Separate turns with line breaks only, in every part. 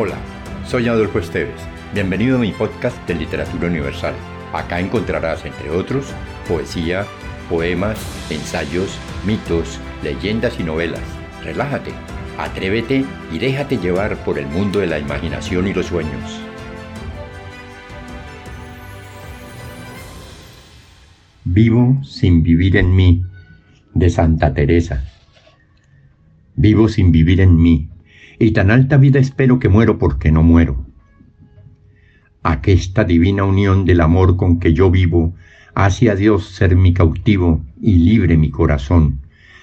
Hola, soy Adolfo Esteves. Bienvenido a mi podcast de Literatura Universal. Acá encontrarás, entre otros, poesía, poemas, ensayos, mitos, leyendas y novelas. Relájate, atrévete y déjate llevar por el mundo de la imaginación y los sueños. Vivo sin vivir en mí, de Santa Teresa. Vivo sin vivir en mí, y tan alta vida espero que muero porque no muero. Aquesta divina unión del amor con que yo vivo hace a Dios ser mi cautivo y libre mi corazón,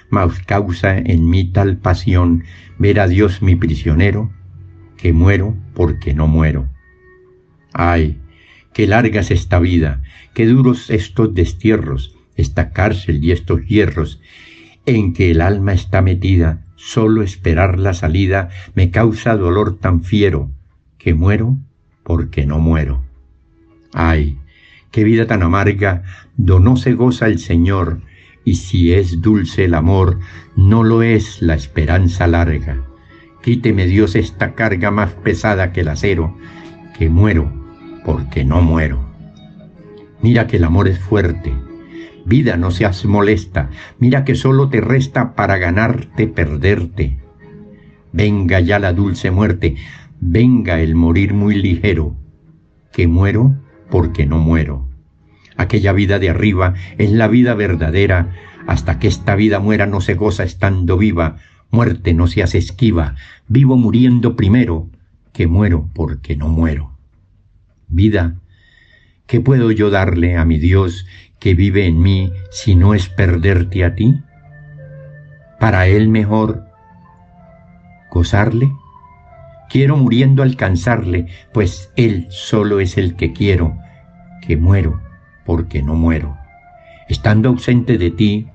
mas causa en mí tal pasión ver a Dios mi prisionero, que muero porque no muero. Ay, qué larga es esta vida, qué duros estos destierros, esta cárcel y estos hierros, en que el alma está metida, Solo esperar la salida me causa dolor tan fiero que muero porque no muero. Ay, qué vida tan amarga, do no se goza el Señor, y si es dulce el amor, no lo es la esperanza larga. Quíteme Dios esta carga más pesada que el acero, que muero porque no muero. Mira que el amor es fuerte, Vida, no seas molesta, mira que solo te resta para ganarte perderte. Venga ya la dulce muerte, venga el morir muy ligero, que muero porque no muero. Aquella vida de arriba es la vida verdadera, hasta que esta vida muera no se goza estando viva, muerte no seas esquiva, vivo muriendo primero, que muero porque no muero. Vida, ¿qué puedo yo darle a mi Dios que vive en mí si no es perderte a ti? ¿Para Él mejor gozarle? Quiero muriendo alcanzarle, pues Él solo es el que quiero, que muero porque no muero. Estando ausente de ti,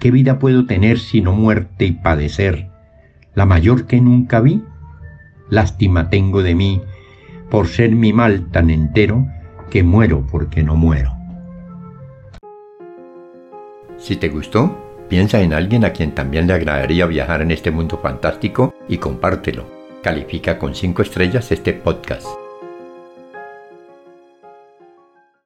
¿qué vida puedo tener sino muerte y padecer? La mayor que nunca vi. Lástima tengo de mí por ser mi mal tan entero que muero porque no muero. Si te gustó, piensa en alguien a quien también le agradaría viajar en este mundo fantástico y compártelo. Califica con 5 estrellas este podcast.